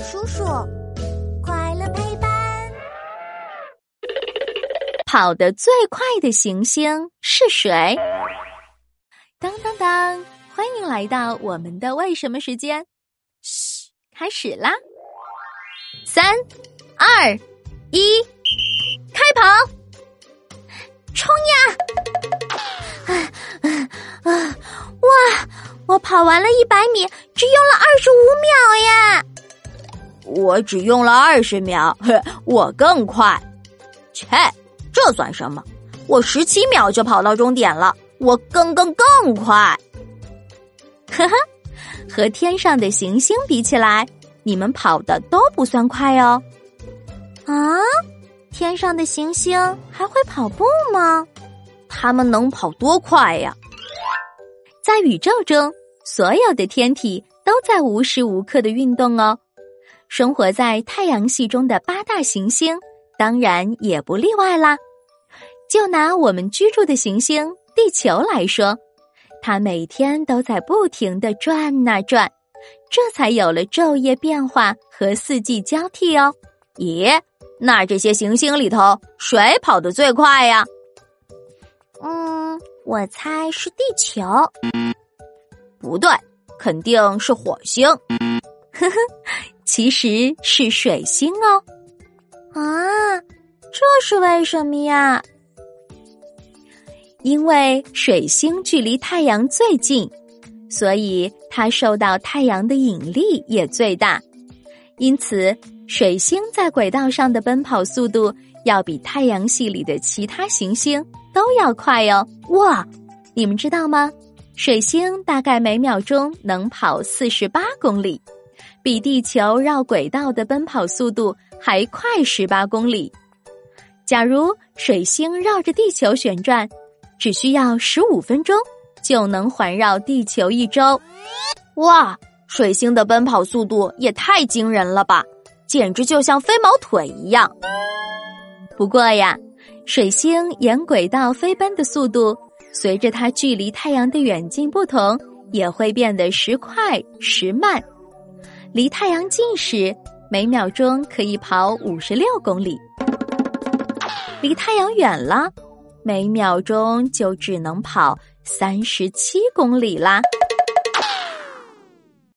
叔叔，快乐陪伴。跑得最快的行星是谁？当当当！欢迎来到我们的为什么时间。嘘，开始啦！三、二、一，开跑！冲呀！啊啊啊！哇！我跑完了一百米，只用了二十五秒呀！我只用了二十秒，我更快。切，这算什么？我十七秒就跑到终点了，我更更更快。呵呵，和天上的行星比起来，你们跑的都不算快哦。啊，天上的行星还会跑步吗？他们能跑多快呀？在宇宙中，所有的天体都在无时无刻的运动哦。生活在太阳系中的八大行星，当然也不例外啦。就拿我们居住的行星地球来说，它每天都在不停的转呐转，这才有了昼夜变化和四季交替哦。咦，那这些行星里头，谁跑得最快呀？嗯，我猜是地球。不对，肯定是火星。呵呵。其实是水星哦，啊，这是为什么呀？因为水星距离太阳最近，所以它受到太阳的引力也最大，因此水星在轨道上的奔跑速度要比太阳系里的其他行星都要快哦。哇，你们知道吗？水星大概每秒钟能跑四十八公里。比地球绕轨道的奔跑速度还快十八公里。假如水星绕着地球旋转，只需要十五分钟就能环绕地球一周。哇，水星的奔跑速度也太惊人了吧！简直就像飞毛腿一样。不过呀，水星沿轨道飞奔的速度，随着它距离太阳的远近不同，也会变得时快时慢。离太阳近时，每秒钟可以跑五十六公里；离太阳远了，每秒钟就只能跑三十七公里啦。